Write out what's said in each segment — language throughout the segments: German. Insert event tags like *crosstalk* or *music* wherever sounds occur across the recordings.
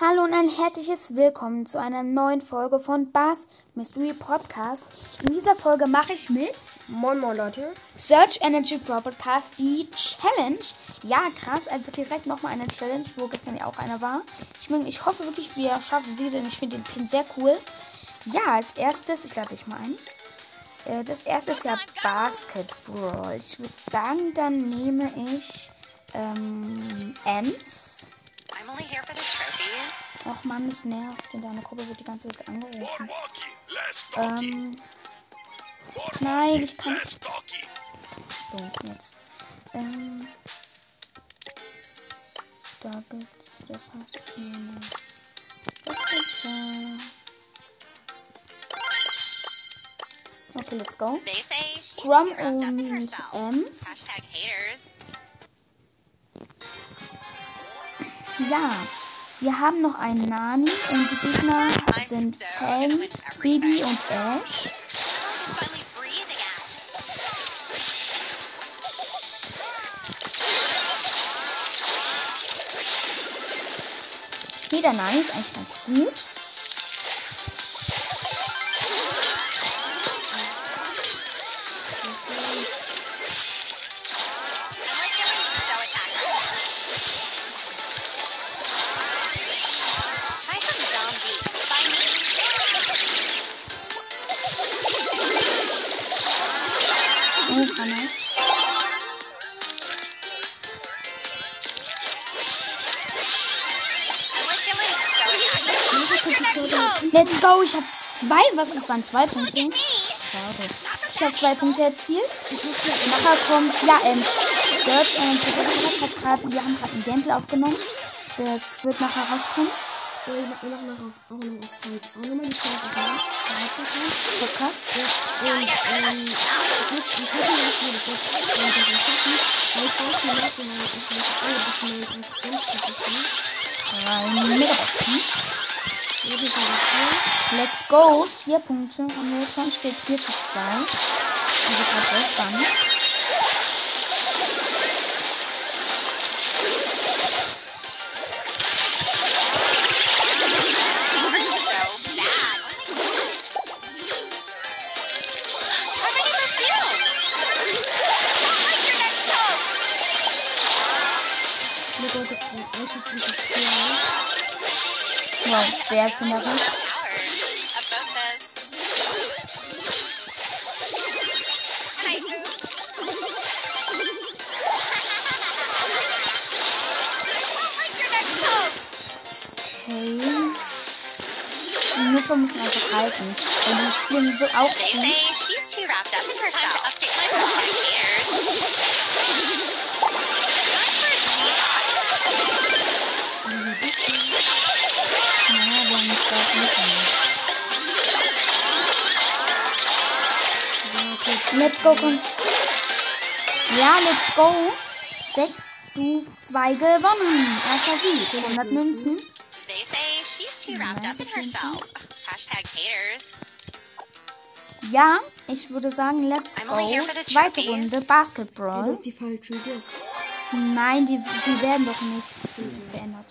Hallo und ein herzliches Willkommen zu einer neuen Folge von Bars Mystery Podcast. In dieser Folge mache ich mit Moin Moin Leute. Search Energy Podcast die Challenge. Ja, krass, einfach direkt nochmal eine Challenge, wo gestern ja auch einer war. Ich, mein, ich hoffe wirklich, wir schaffen sie, denn ich finde den Pin sehr cool. Ja, als erstes, ich lade dich mal ein. Äh, das erste ist ja Basketball. Ich würde sagen, dann nehme ich ähm, Ems. I'm only here for the trophies. Och man, es nervt. In deiner Gruppe wird die ganze Zeit angerufen. Ähm. Nein, ich kann. So, jetzt. Ähm. Da gibt's. Das heißt. ich nehme Das gibt's. Äh, Okay, let's go. Grum und. Ems. Ja, wir haben noch einen Nani und die Gegner sind Fang, Baby und Ash. Okay, der Nani ist eigentlich ganz gut. War nice. Let's go, ich habe zwei, was das waren zwei Punkte. Ich habe zwei Punkte erzielt. Nachher kommt, ja, ähm, Search Energy Podcast hat gerade, wir haben gerade ein Gameplay aufgenommen. Das wird nachher rauskommen. Ja, ich hab noch mal auf, auch noch auf halt auch nochmal die Chance gemacht. Podcast. Und ähm, ich hoffe, ich hoffe, dass wir das jetzt das schaffen. Weil ich weiß, die Leute haben ich weiß alle bis mal als Games Drei Megaboxen. Wir Let's go. Vier Punkte haben wir schon. Steht 4 zu 2. Also gerade sehr spannend. Hope. Okay. Die Mutter muss man einfach halten. Und die spielen so auch gut. *laughs* Let's go, komm. Ja, let's go. 6 zu 2 gewonnen. Erster Sieg. 100 Münzen. They say she's too wrapped up in herself. Hashtag haters. Ja, ich würde sagen, let's go. Zweite. Runde Basketball. die falsche Guess. Nein, die, die werden doch nicht verändert.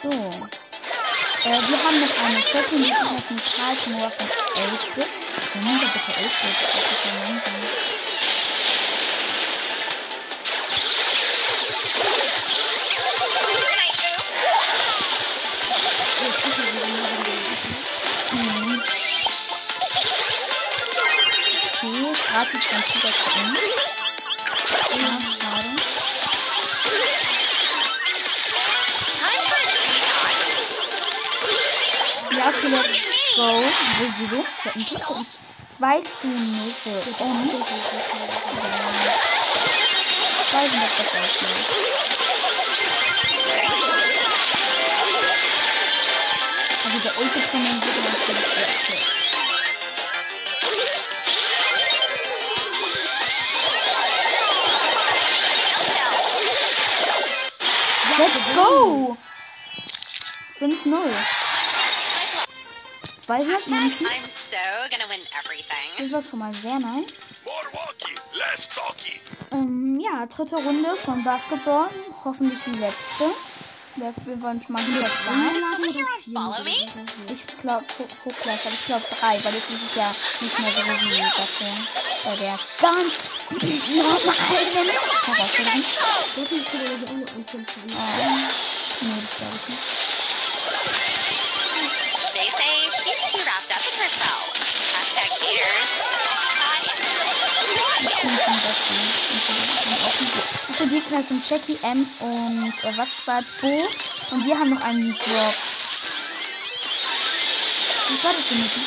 So. Äh, wir haben noch eine Champion, die ist ein Karl von 11-Bit. Moment, bitte 11-Bit. Das ist ja langsam. Okay, sieht ganz gut aus für uns. Wo- Wieso? Wir hatten Glück für uns. 2 zu 0 für uns. Zwei sind das besser als wir. Also der Ulti von den Gegnern ist wirklich sehr schlecht. Let's go! 5-0. 200 Münzen. I'm so gonna win everything. Das war schon mal sehr nice. Ähm, ja, dritte Runde von Basketball. Hoffentlich die letzte. Wir wollen schon mal hier Drei zwei. Ich glaube, Hochklasse, aber ich glaube drei, weil jetzt ist es ja nicht mehr so wie davor. Bei der ganz normalen Herausforderung. Ähm, nee, das glaube ich nicht. Unsere Gegner sind Jackie, Ems und äh, was war Bo? Und wir haben noch einen Brock. Was war das für Musik?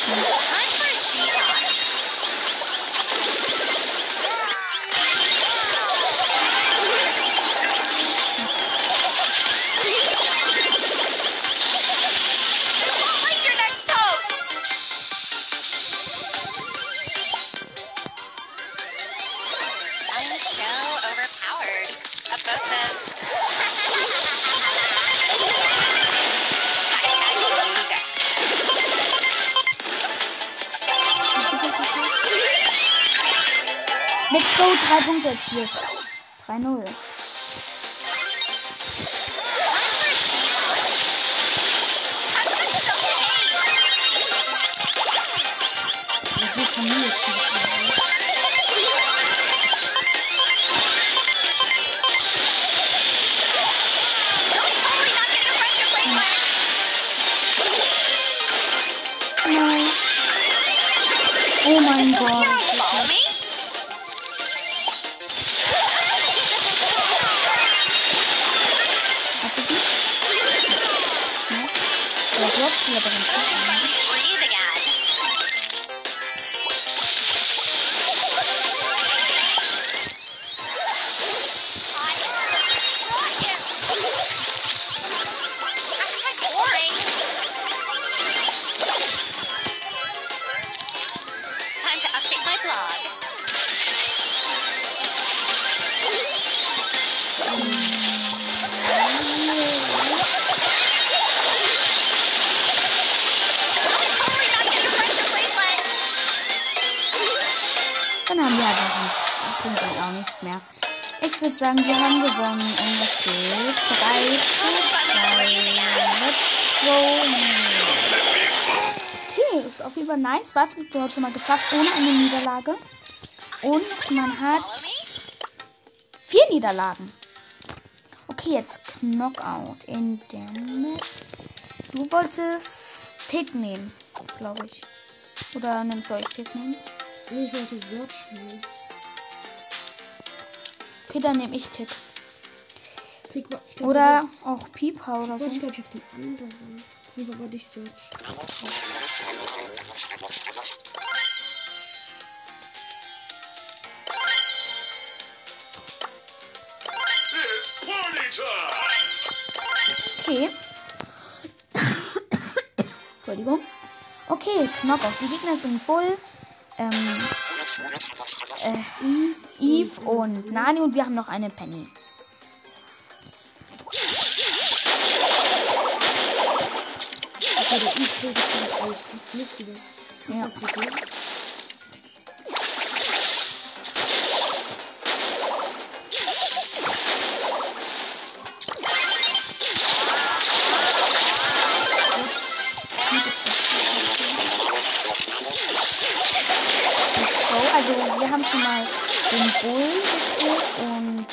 Drei Punkte erzielt. 3-0. Ich will mehr. Ich würde sagen, wir haben gewonnen und es steht 3 zu 2. Let's go. Okay, ist auf jeden Fall nice. Basketball hat schon mal geschafft ohne eine Niederlage. Und man hat vier Niederlagen. Okay, jetzt Knockout in der Map. Du wolltest Tick nehmen, glaube ich. Oder nimmst du euch Tick nehmen? Ich wollte Search spielen. Okay, dann nehme ich Tick. Tick ich glaub, Oder auch Pieper oder Also, so. ich glaube, ich auf dem anderen. Fall wollte ich Search. Okay. Entschuldigung. Okay, Knockout. Die Gegner sind Bull, ähm, äh, Eve und Nani und wir haben noch eine Penny. Okay, der eigentlich fast nicht das. Was Ja. hat sie gut? Den Bull gekillt und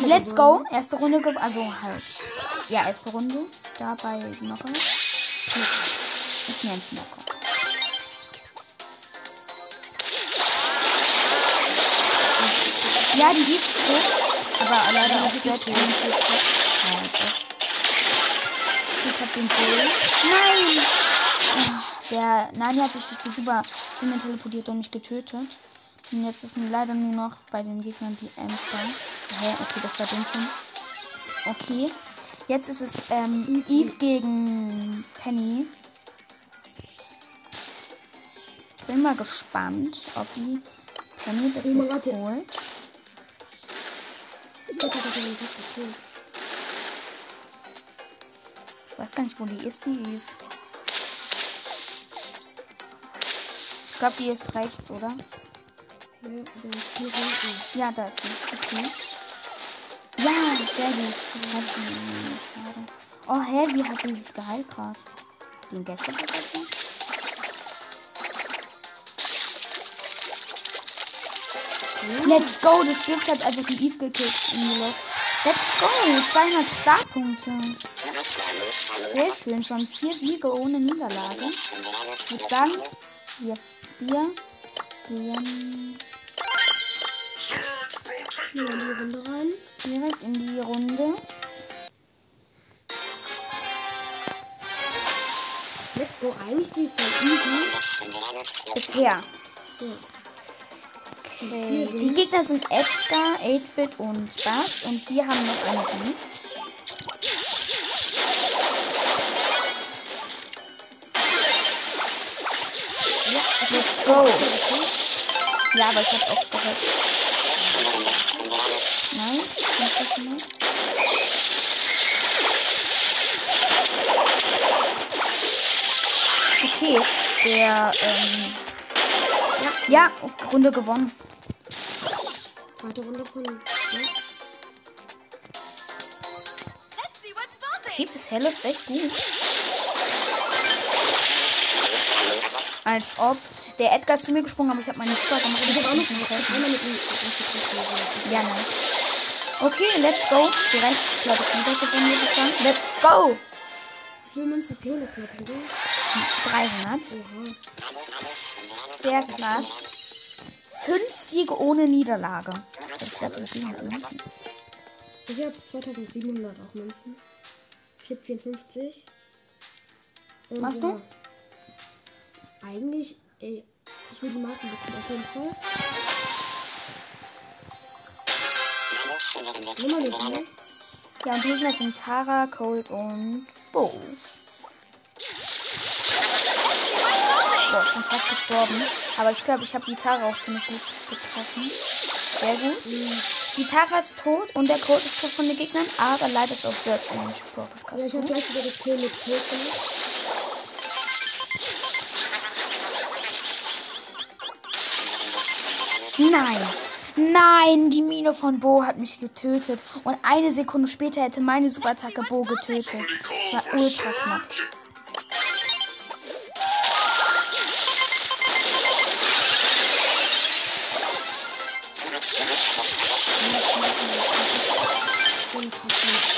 wir Let's go. Erste Runde, also halt. Ja, erste Runde. Da bei Knockout. Ich nenne es Knockout. Ja, die Eve ist tot. Aber leider auch sehr tot. Ja, weg. Ich hab den Bull. Nein! Ah, Der Nani hat sich durch die Super Zimmer teleportiert und mich getötet. Und jetzt ist nur leider nur noch bei den Gegnern die Amster. Hä? Okay, das war dumm. Okay. Jetzt ist es ähm, Eve, gegen Penny. Bin mal gespannt, ob die Penny das Oh jetzt holt. Ich ich. Ich weiß gar nicht, wo die ist, die Eve. Ich glaube, die ist rechts, oder? Ja, hier hinten. Ja, da ist sie. Okay. Yes! Sehr gut. Das hat sie nicht. Schade. Oh, hä? Wie hat sie sich geheilt gerade? Den Gäste vergessen? Let's go! Das Gift hat einfach die Eve gekillt in die Lost. Let's go! 200 Starpunkte. Sehr schön. Schon vier Siege ohne Niederlage. Ich würde sagen, wir vier gehen. Hier in die Runde rein. direkt in die Runde. Let's go. Eigentlich die voll easy. Bisher. Ja. Okay. Die Gegner sind Edgar, 8-Bit und Bass und wir haben noch eine B. go. Ja, aber ich hab auch gehört. Nicht das nicht. Okay, der, ähm, ja, Runde gewonnen. Zweite Runde von. Ja. What's buzzing. Okay, bisher läuft echt gut. Als ob der Edgar ist zu mir gesprungen, aber ich habe meine Super gemacht. Ich habe auch noch. Einmal mit aufgetroffen. Ja, nice. Okay, let's go. Direkt, glaube ich, wieder würde ich sagen. Let's go. Wie viele Münzen fehlen jetzt noch, oder? 300. Oha. Sehr krass. Fünf Siege ohne Niederlage. Ich das sind Münzen. Ich habe 2700 auch Münzen. Ich habe 54. Und, Machst du? ja, Eigentlich, ey, ich will die Marken bekommen, auf jeden Fall. Nummer mit mir. Ja, und die Gegner sind Tara, Cold und Bo. Boah, ich bin fast gestorben. Aber ich glaube, ich habe die Tara auch ziemlich gut getroffen. Sehr gut. Die Tara ist tot und der Cold ist tot von den Gegnern, aber leider ist auch Search in den Brawl Podcast Ja, ich habe gleich wieder das Kill mit Kill gemacht. Nein. Nein, die Mine von Bo hat mich getötet. Und eine Sekunde später hätte meine Superattacke Bo getötet. Das war ultra knapp. Und hab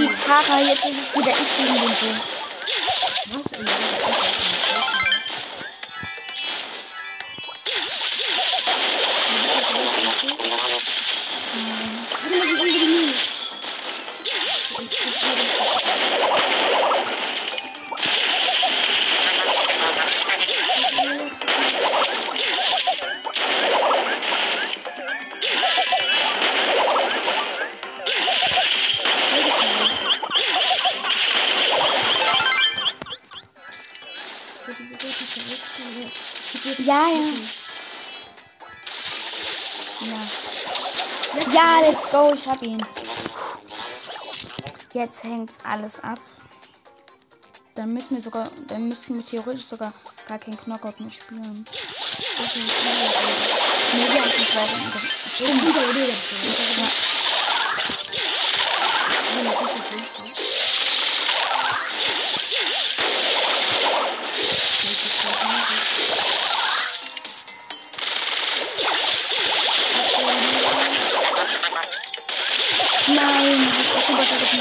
die Tara, jetzt ist es wieder ich gegen den Bo. Ja. Ja, let's go, ich hab ihn. Jetzt hängt's alles ab. Dann müssen wir sogar, dann müssten wir theoretisch sogar gar keinen Knockout mehr spielen. Nee, wir haben schon zwei Runden. Stimmt. Ja,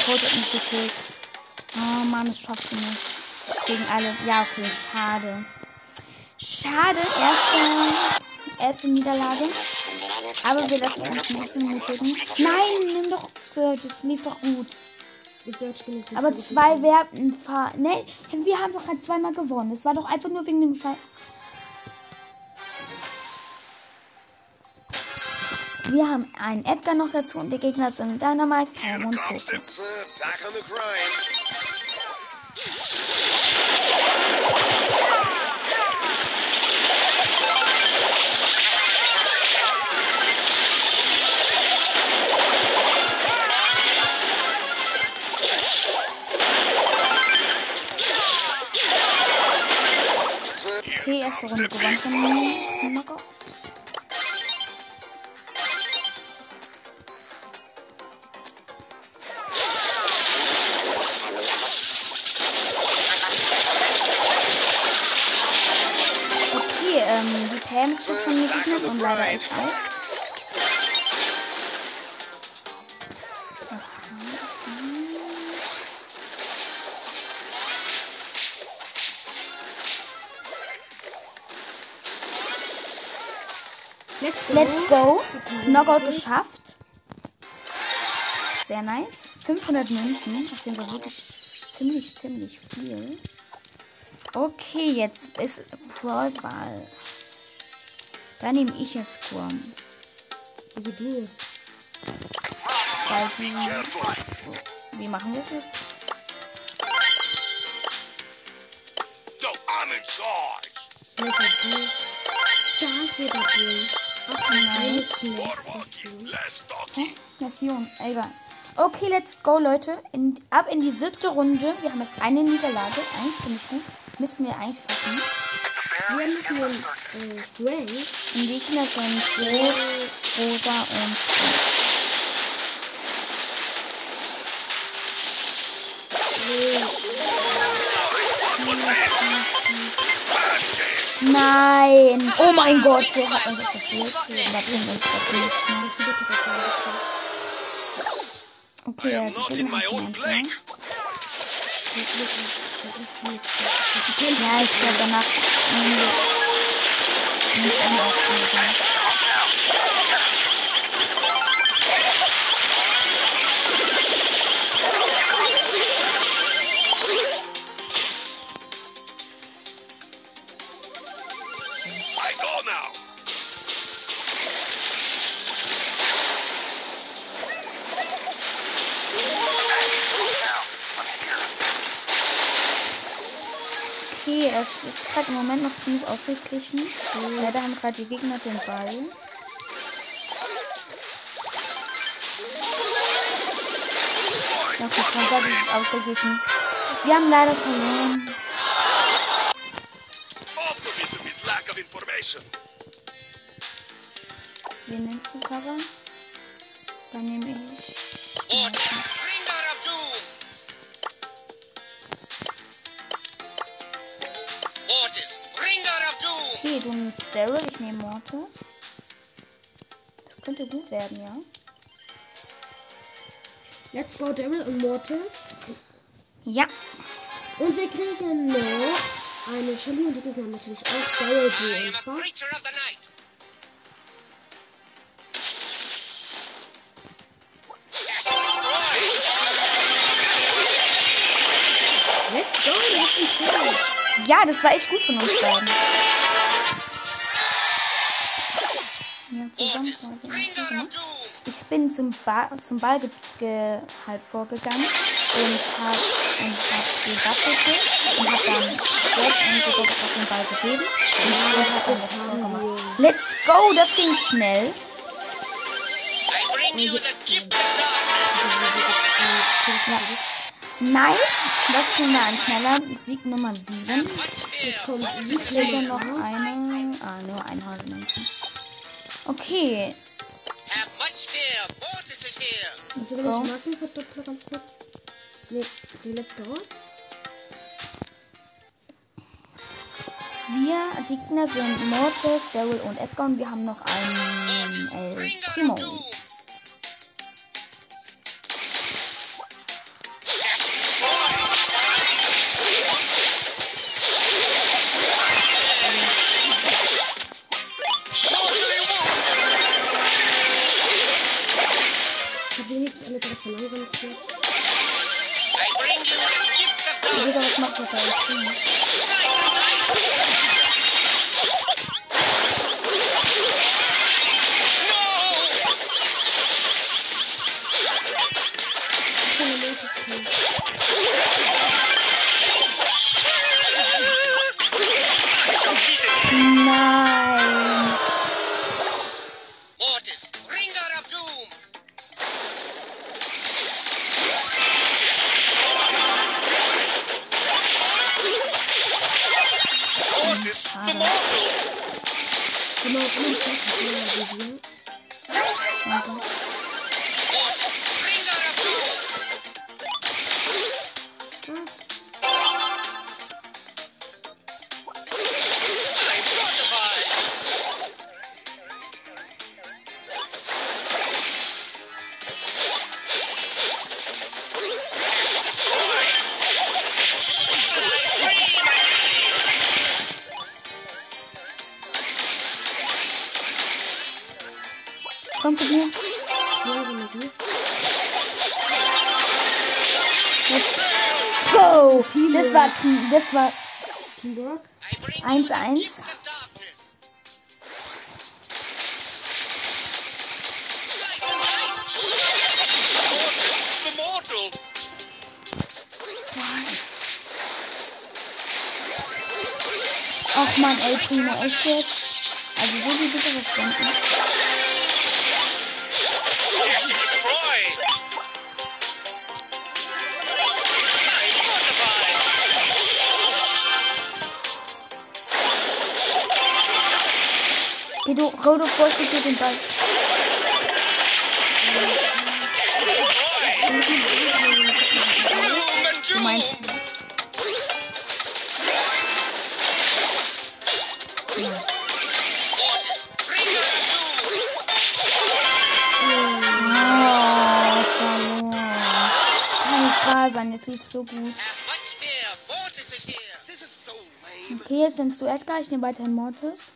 Code hat mich gekillt. Oh Mann, das schaffst du nicht. Gegen alle. Ja, okay, schade. Schade, erste, erste Niederlage. Aber wir lassen uns nicht demütigen. Nein, nimm doch Skirt, das lief doch gut. Search Aber zwei Werten fahr. Ne, wir haben doch gerade zweimal gewonnen. Es war doch einfach nur wegen dem Fall. Wir haben einen Edgar noch dazu und die Gegner sind Dynamite, Pam und Poco. Okay, erste Runde gewonnen von Knockout. Ist schon von mir gegnet und leider ich auch. Let's go. Let's go. Knockout geschafft. Sehr nice. 500 Münzen. Auf jeden Fall wirklich ziemlich, ziemlich viel. Okay, jetzt ist Brawl Ball. Da nehme ich jetzt Quam. Also du. Weil die, wie machen wir es jetzt? Stars oder Bull. Ach nein. Hä? Mission. Egal. Okay, let's go, Leute. In, ab in die siebte Runde. Wir haben jetzt eine Niederlage. Eigentlich ziemlich gut. Müssten wir eigentlich schaffen. Wir einen äh, Frank. Die Gegner sind rot, rosa und. Nein! Oh mein Gott, sie hat uns verfehlt. Da bringt uns trotzdem nichts mehr. Okay, ja, not die in Gegner my Ja, ich glaube danach nehmen nicht eine Aufgabe. Es ist gerade im Moment noch ziemlich ausgeglichen. Leider haben gerade die Gegner den Ball. Ja, okay, von Gott ist es ausgeglichen. Wir haben leider verloren. Wen nimmst du, Cover? Dann nehme ich. Okay, du nimmst Daryl, ich nehme Mortis. Das könnte gut werden, ja. Let's go, Daryl und Mortis. Ja. Und wir kriegen noch eine Shelly und die Gegner natürlich auch Daryl, Bull und Bass. Let's go, haben Frank. Ja, das war echt gut von uns beiden. Ja, zusammen Mortis, quasi. bringer of doom. Ich bin zum, ba zum Ball ge ge halt vorgegangen und hab, und hab den Ball gekriegt und hab dann selbst und sogar etwas den Ball gegeben und er hat dann das Tor gemacht. Let's go, das ging schnell. Nice, das ging da ein schneller Sieg Nummer 7. Much fear. Kommt Sieg noch eine, ah, nur ein Münzen. Okay, Have much fear. Mortis is here. let's Warte, wenn ich go. Marken verdoppel ganz kurz. Nee, okay, let's go. Wir, die Gegner sind Mortis, Daryl und Edgar und wir haben noch einen El Primo. Schade. Genau, bin ich das ist mein Video. Aber. Das war Teamwork. I bring 1-1. the darkness. Slice and dice. Mortis, the mortal. Ach man, ey, Primo, echt jetzt? Also so die Situation. Yes, Rodo, vorspiel dir den Ball. Du meinst. Oh, sein, jetzt lief's so gut. Okay, jetzt nimmst du Edgar, ich nehme weiterhin Mortis.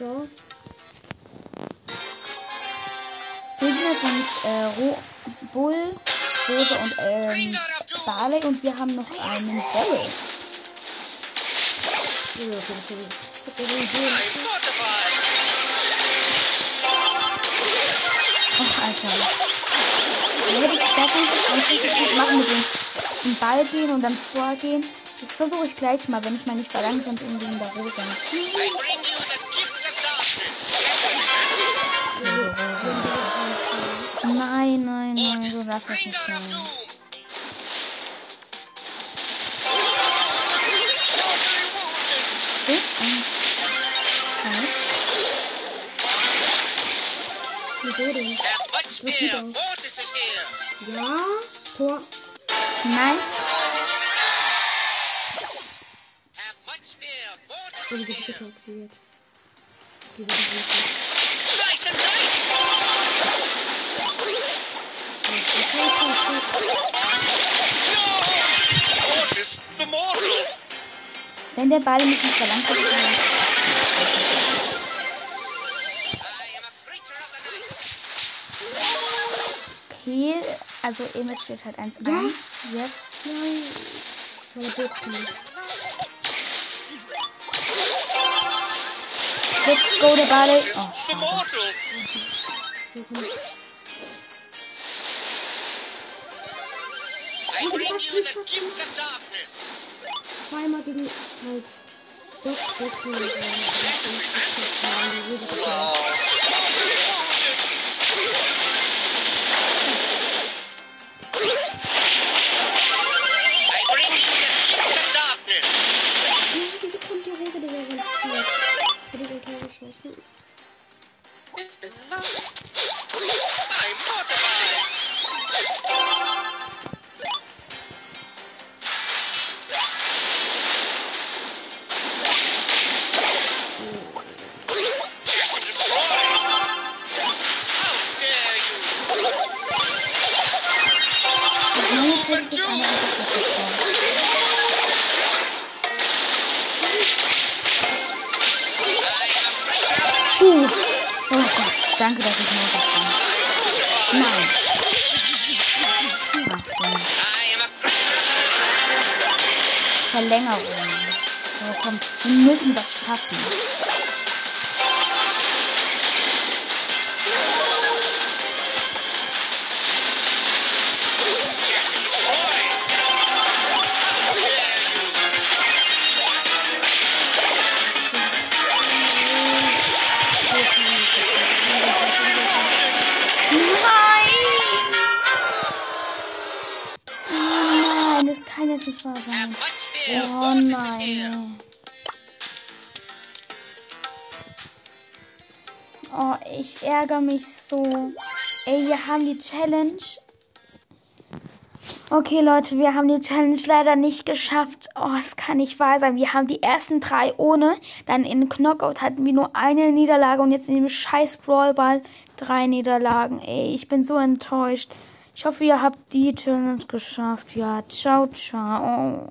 Go. Gegner sind äh, Bull, Rose und ähm. Barley und wir haben noch einen gut. Mortified. Ach, Alter. Da hätte ich gar anschließend machen mit dem zum Ball gehen und dann vorgehen. Das versuche ich gleich mal, wenn ich mal nicht verlangsamt irgendwie in der Rose. Darf das nicht sein. So, und was? Wieso denn? Mortis is here. Ja, Tor. Nice. Oh, diese. Bitte aktiviert. Die wird nicht. Wenn der Ball mich nicht verlangsamt, dann ist okay. Also Emil steht halt 1-1. Jetzt. Nein. Meine Burg nicht. Let's go, der Ball. Oh. I Oh, bring you the gift of darkness. Zweimal gegen halt Box Boxen. und, äh, die wieso kommt die Rose die ganze Zeit? Hätte ich ein Tor geschossen? Oh nein. Oh, ich ärgere mich so. Ey, wir haben die Challenge. Okay, Leute, wir haben die Challenge leider nicht geschafft. Oh, es kann nicht wahr sein. Wir haben die ersten drei ohne. Dann in Knockout hatten wir nur eine Niederlage und jetzt in dem scheiß Brawlball drei Niederlagen. Ey, ich bin so enttäuscht. Ich hoffe, ihr habt die Challenge geschafft. Ja, ciao, ciao.